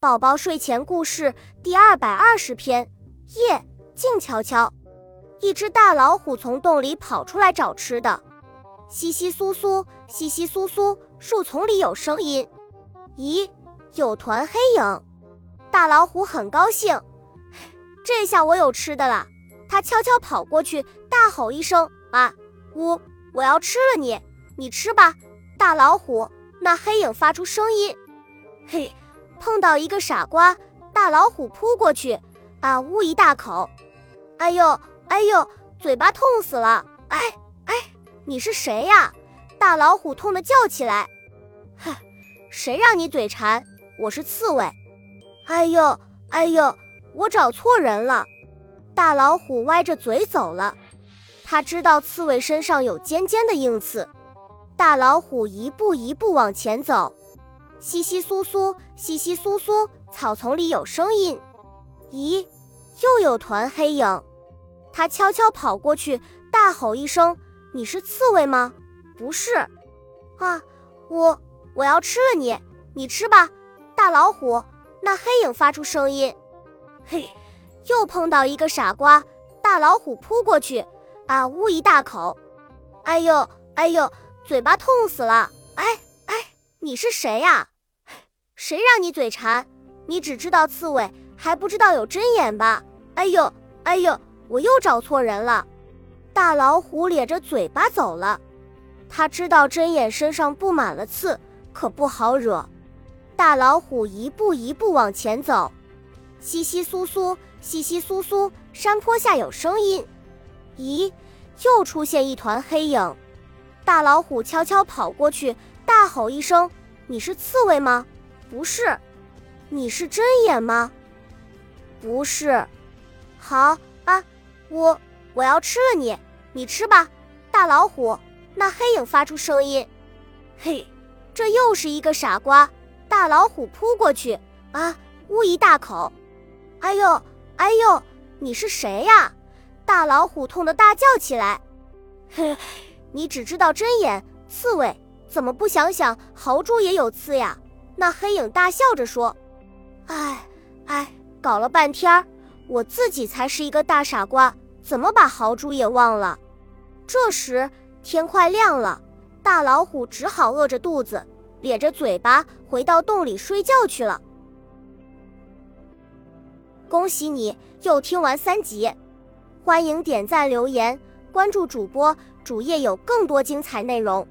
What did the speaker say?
宝宝睡前故事第二百二十篇：夜静悄悄，一只大老虎从洞里跑出来找吃的。窸窸窣窣，窸窸窣窣，树丛里有声音。咦，有团黑影。大老虎很高兴，这下我有吃的了。它悄悄跑过去，大吼一声：“啊呜！我要吃了你！你吃吧，大老虎！”那黑影发出声音：“嘿。”碰到一个傻瓜，大老虎扑过去，啊呜一大口，哎呦哎呦，嘴巴痛死了！哎哎，你是谁呀？大老虎痛得叫起来。哼，谁让你嘴馋？我是刺猬。哎呦哎呦，我找错人了。大老虎歪着嘴走了。他知道刺猬身上有尖尖的硬刺。大老虎一步一步往前走。窸窸窣窣，窸窸窣窣，草丛里有声音。咦，又有团黑影。他悄悄跑过去，大吼一声：“你是刺猬吗？”“不是。”“啊，我我要吃了你！你吃吧，大老虎。”那黑影发出声音。嘿，又碰到一个傻瓜，大老虎扑过去，啊呜一大口。哎呦哎呦，嘴巴痛死了！哎哎，你是谁呀？谁让你嘴馋？你只知道刺猬，还不知道有针眼吧？哎呦，哎呦，我又找错人了。大老虎咧着嘴巴走了。他知道针眼身上布满了刺，可不好惹。大老虎一步一步往前走。窸窸窣窣，窸窸窣窣，山坡下有声音。咦，又出现一团黑影。大老虎悄悄跑过去，大吼一声：“你是刺猬吗？”不是，你是针眼吗？不是，好啊，我我要吃了你，你吃吧，大老虎。那黑影发出声音，嘿，这又是一个傻瓜。大老虎扑过去，啊呜一大口，哎呦哎呦，你是谁呀？大老虎痛得大叫起来，嘿，你只知道针眼刺猬，怎么不想想豪猪也有刺呀？那黑影大笑着说：“哎，哎，搞了半天，我自己才是一个大傻瓜，怎么把豪猪也忘了？”这时天快亮了，大老虎只好饿着肚子，咧着嘴巴回到洞里睡觉去了。恭喜你又听完三集，欢迎点赞、留言、关注主播，主页有更多精彩内容。